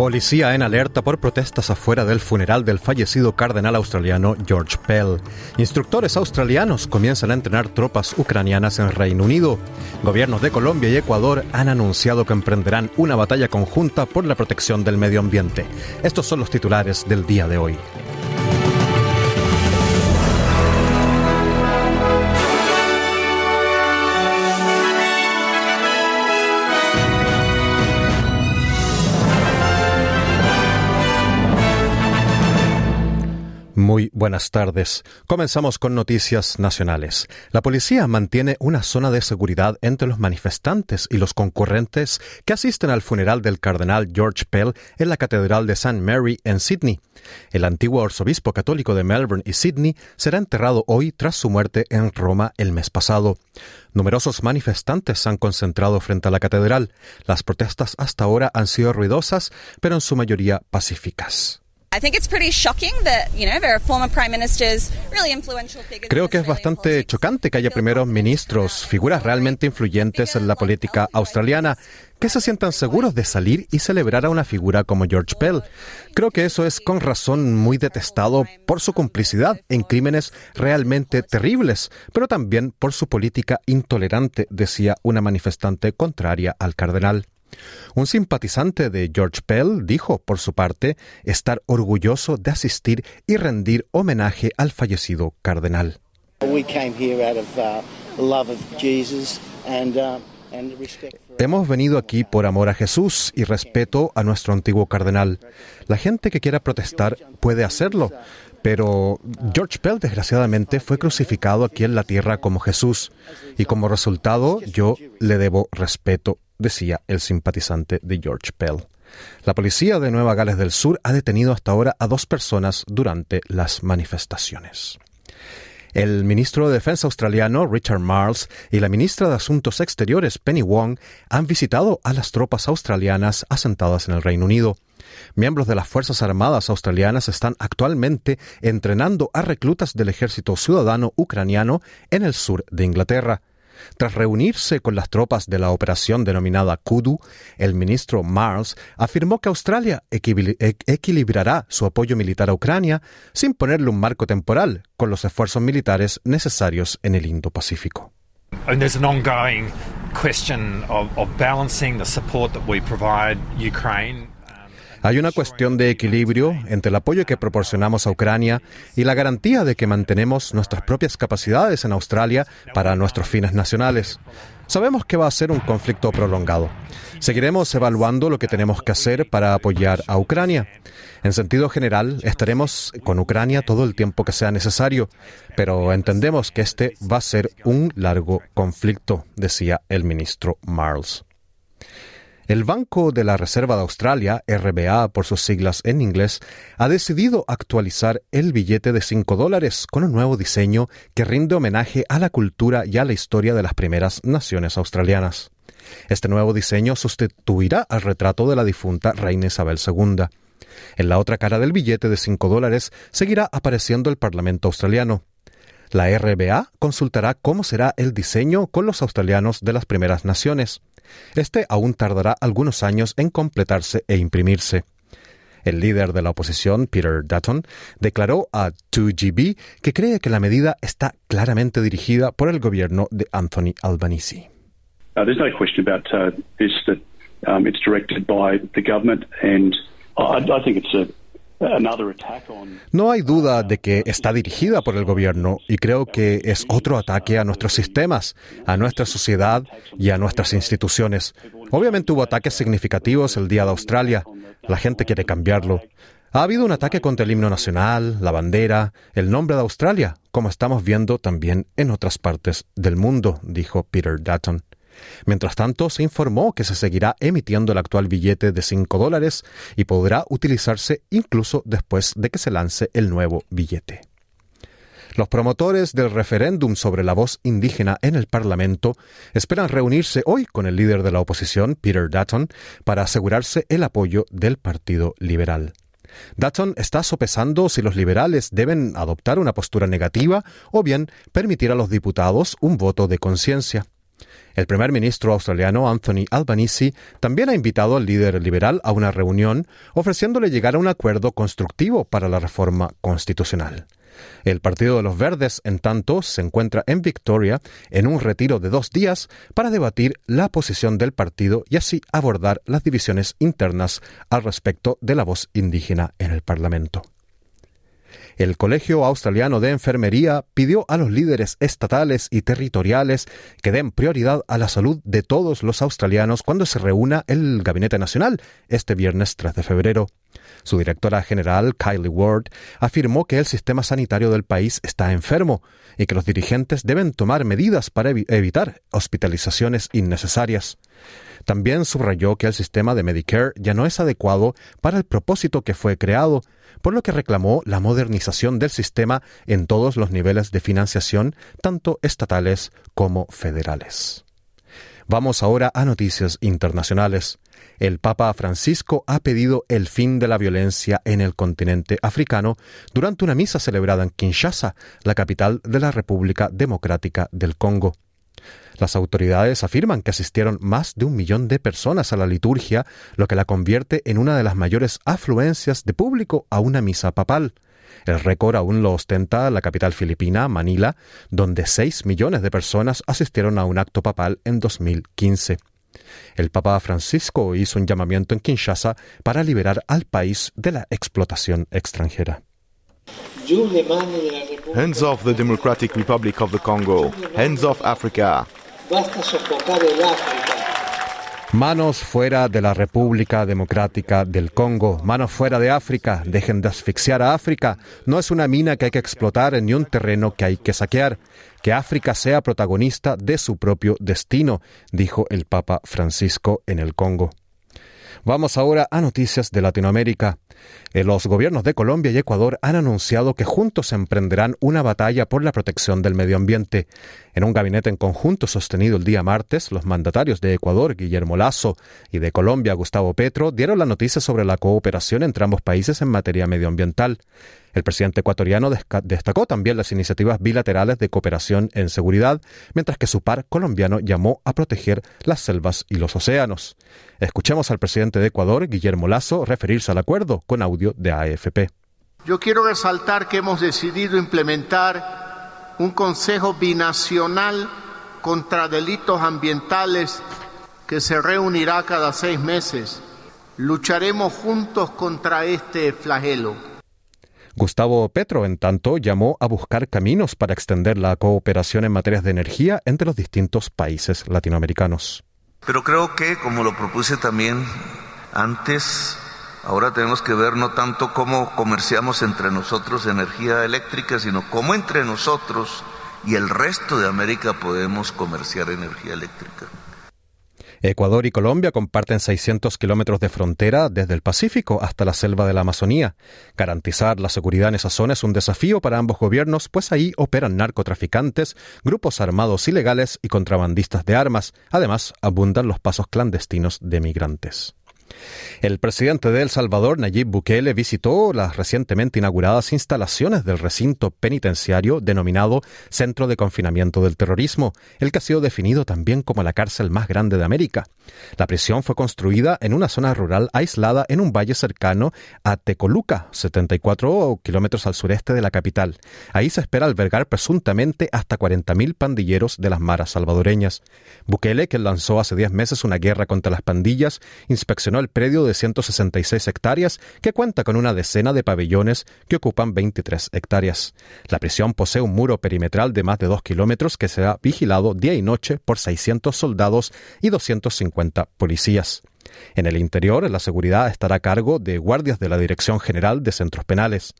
Policía en alerta por protestas afuera del funeral del fallecido cardenal australiano George Pell. Instructores australianos comienzan a entrenar tropas ucranianas en Reino Unido. Gobiernos de Colombia y Ecuador han anunciado que emprenderán una batalla conjunta por la protección del medio ambiente. Estos son los titulares del día de hoy. Buenas tardes. Comenzamos con noticias nacionales. La policía mantiene una zona de seguridad entre los manifestantes y los concurrentes que asisten al funeral del cardenal George Pell en la Catedral de St. Mary en Sydney. El antiguo arzobispo católico de Melbourne y Sydney será enterrado hoy tras su muerte en Roma el mes pasado. Numerosos manifestantes se han concentrado frente a la catedral. Las protestas hasta ahora han sido ruidosas, pero en su mayoría pacíficas. Creo que es bastante chocante que haya primeros ministros, figuras realmente influyentes en la política australiana, que se sientan seguros de salir y celebrar a una figura como George Pell. Creo que eso es con razón muy detestado por su complicidad en crímenes realmente terribles, pero también por su política intolerante, decía una manifestante contraria al cardenal. Un simpatizante de George Pell dijo, por su parte, estar orgulloso de asistir y rendir homenaje al fallecido cardenal. Hemos venido aquí por amor a Jesús y respeto a nuestro antiguo cardenal. La gente que quiera protestar puede hacerlo, pero George Pell desgraciadamente fue crucificado aquí en la tierra como Jesús y como resultado yo le debo respeto decía el simpatizante de George Pell. La policía de Nueva Gales del Sur ha detenido hasta ahora a dos personas durante las manifestaciones. El ministro de Defensa australiano Richard Marles y la ministra de Asuntos Exteriores Penny Wong han visitado a las tropas australianas asentadas en el Reino Unido. Miembros de las Fuerzas Armadas australianas están actualmente entrenando a reclutas del ejército ciudadano ucraniano en el sur de Inglaterra. Tras reunirse con las tropas de la operación denominada Kudu, el ministro Mars afirmó que Australia equilibrará su apoyo militar a Ucrania sin ponerle un marco temporal con los esfuerzos militares necesarios en el Indo-Pacífico. Hay una cuestión de equilibrio entre el apoyo que proporcionamos a Ucrania y la garantía de que mantenemos nuestras propias capacidades en Australia para nuestros fines nacionales. Sabemos que va a ser un conflicto prolongado. Seguiremos evaluando lo que tenemos que hacer para apoyar a Ucrania. En sentido general, estaremos con Ucrania todo el tiempo que sea necesario, pero entendemos que este va a ser un largo conflicto, decía el ministro Marles. El Banco de la Reserva de Australia, RBA por sus siglas en inglés, ha decidido actualizar el billete de 5 dólares con un nuevo diseño que rinde homenaje a la cultura y a la historia de las primeras naciones australianas. Este nuevo diseño sustituirá al retrato de la difunta reina Isabel II. En la otra cara del billete de 5 dólares seguirá apareciendo el Parlamento australiano. La RBA consultará cómo será el diseño con los australianos de las primeras naciones. Este aún tardará algunos años en completarse e imprimirse. El líder de la oposición, Peter Dutton, declaró a 2GB que cree que la medida está claramente dirigida por el gobierno de Anthony Albanese. Uh, no no hay duda de que está dirigida por el gobierno y creo que es otro ataque a nuestros sistemas, a nuestra sociedad y a nuestras instituciones. Obviamente hubo ataques significativos el Día de Australia. La gente quiere cambiarlo. Ha habido un ataque contra el himno nacional, la bandera, el nombre de Australia, como estamos viendo también en otras partes del mundo, dijo Peter Dutton. Mientras tanto, se informó que se seguirá emitiendo el actual billete de 5 dólares y podrá utilizarse incluso después de que se lance el nuevo billete. Los promotores del referéndum sobre la voz indígena en el Parlamento esperan reunirse hoy con el líder de la oposición, Peter Dutton, para asegurarse el apoyo del Partido Liberal. Dutton está sopesando si los liberales deben adoptar una postura negativa o bien permitir a los diputados un voto de conciencia. El primer ministro australiano Anthony Albanese también ha invitado al líder liberal a una reunión ofreciéndole llegar a un acuerdo constructivo para la reforma constitucional. El Partido de los Verdes, en tanto, se encuentra en Victoria en un retiro de dos días para debatir la posición del partido y así abordar las divisiones internas al respecto de la voz indígena en el Parlamento. El Colegio Australiano de Enfermería pidió a los líderes estatales y territoriales que den prioridad a la salud de todos los australianos cuando se reúna el Gabinete Nacional este viernes 3 de febrero. Su directora general, Kylie Ward, afirmó que el sistema sanitario del país está enfermo y que los dirigentes deben tomar medidas para evitar hospitalizaciones innecesarias. También subrayó que el sistema de Medicare ya no es adecuado para el propósito que fue creado, por lo que reclamó la modernización del sistema en todos los niveles de financiación, tanto estatales como federales. Vamos ahora a noticias internacionales. El Papa Francisco ha pedido el fin de la violencia en el continente africano durante una misa celebrada en Kinshasa, la capital de la República Democrática del Congo. Las autoridades afirman que asistieron más de un millón de personas a la liturgia, lo que la convierte en una de las mayores afluencias de público a una misa papal. El récord aún lo ostenta la capital filipina, Manila, donde 6 millones de personas asistieron a un acto papal en 2015. El Papa Francisco hizo un llamamiento en Kinshasa para liberar al país de la explotación extranjera. Hands off the Democratic Republic of the Congo. Hands off Africa. Basta sofocar el África. Manos fuera de la República Democrática del Congo, manos fuera de África, dejen de asfixiar a África. No es una mina que hay que explotar ni un terreno que hay que saquear. Que África sea protagonista de su propio destino, dijo el Papa Francisco en el Congo. Vamos ahora a noticias de Latinoamérica. Eh, los gobiernos de Colombia y Ecuador han anunciado que juntos emprenderán una batalla por la protección del medio ambiente. En un gabinete en conjunto sostenido el día martes, los mandatarios de Ecuador, Guillermo Lazo, y de Colombia, Gustavo Petro, dieron la noticia sobre la cooperación entre ambos países en materia medioambiental. El presidente ecuatoriano destacó también las iniciativas bilaterales de cooperación en seguridad, mientras que su par colombiano llamó a proteger las selvas y los océanos. Escuchemos al presidente de Ecuador, Guillermo Lazo, referirse al acuerdo con audio de AFP. Yo quiero resaltar que hemos decidido implementar un Consejo Binacional contra Delitos Ambientales que se reunirá cada seis meses. Lucharemos juntos contra este flagelo. Gustavo Petro, en tanto, llamó a buscar caminos para extender la cooperación en materias de energía entre los distintos países latinoamericanos. Pero creo que, como lo propuse también antes, ahora tenemos que ver no tanto cómo comerciamos entre nosotros energía eléctrica, sino cómo entre nosotros y el resto de América podemos comerciar energía eléctrica. Ecuador y Colombia comparten 600 kilómetros de frontera desde el Pacífico hasta la selva de la Amazonía. Garantizar la seguridad en esa zona es un desafío para ambos gobiernos, pues ahí operan narcotraficantes, grupos armados ilegales y contrabandistas de armas. Además, abundan los pasos clandestinos de migrantes. El presidente de El Salvador, Nayib Bukele, visitó las recientemente inauguradas instalaciones del recinto penitenciario denominado Centro de Confinamiento del Terrorismo, el que ha sido definido también como la cárcel más grande de América. La prisión fue construida en una zona rural aislada en un valle cercano a Tecoluca, 74 kilómetros al sureste de la capital. Ahí se espera albergar presuntamente hasta 40.000 pandilleros de las maras salvadoreñas. Bukele, que lanzó hace 10 meses una guerra contra las pandillas, inspeccionó el predio de 166 hectáreas que cuenta con una decena de pabellones que ocupan 23 hectáreas. La prisión posee un muro perimetral de más de 2 kilómetros que será vigilado día y noche por 600 soldados y 250 policías. En el interior, la seguridad estará a cargo de guardias de la Dirección General de Centros Penales.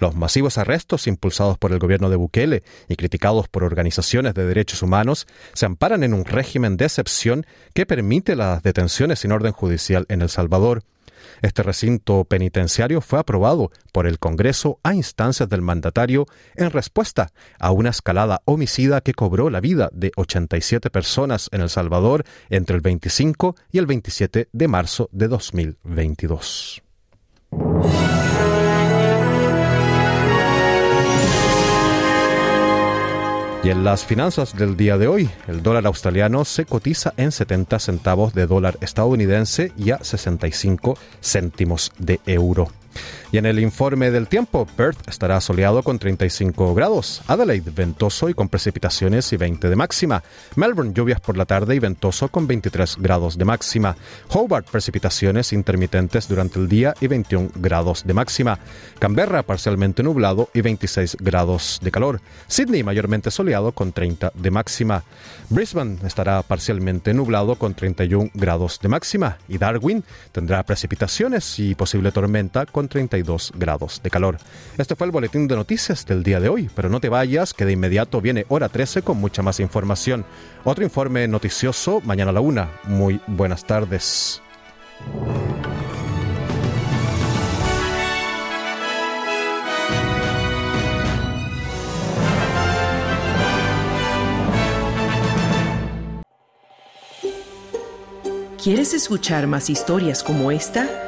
Los masivos arrestos impulsados por el gobierno de Bukele y criticados por organizaciones de derechos humanos se amparan en un régimen de excepción que permite las detenciones sin orden judicial en El Salvador. Este recinto penitenciario fue aprobado por el Congreso a instancias del mandatario en respuesta a una escalada homicida que cobró la vida de 87 personas en El Salvador entre el 25 y el 27 de marzo de 2022. Y en las finanzas del día de hoy, el dólar australiano se cotiza en 70 centavos de dólar estadounidense y a 65 céntimos de euro. Y en el informe del tiempo, Perth estará soleado con 35 grados, Adelaide ventoso y con precipitaciones y 20 de máxima, Melbourne lluvias por la tarde y ventoso con 23 grados de máxima, Hobart precipitaciones intermitentes durante el día y 21 grados de máxima, Canberra parcialmente nublado y 26 grados de calor, Sydney mayormente soleado con 30 de máxima, Brisbane estará parcialmente nublado con 31 grados de máxima y Darwin tendrá precipitaciones y posible tormenta con 32 grados de calor. Este fue el boletín de noticias del día de hoy, pero no te vayas, que de inmediato viene hora 13 con mucha más información. Otro informe noticioso mañana a la una. Muy buenas tardes. ¿Quieres escuchar más historias como esta?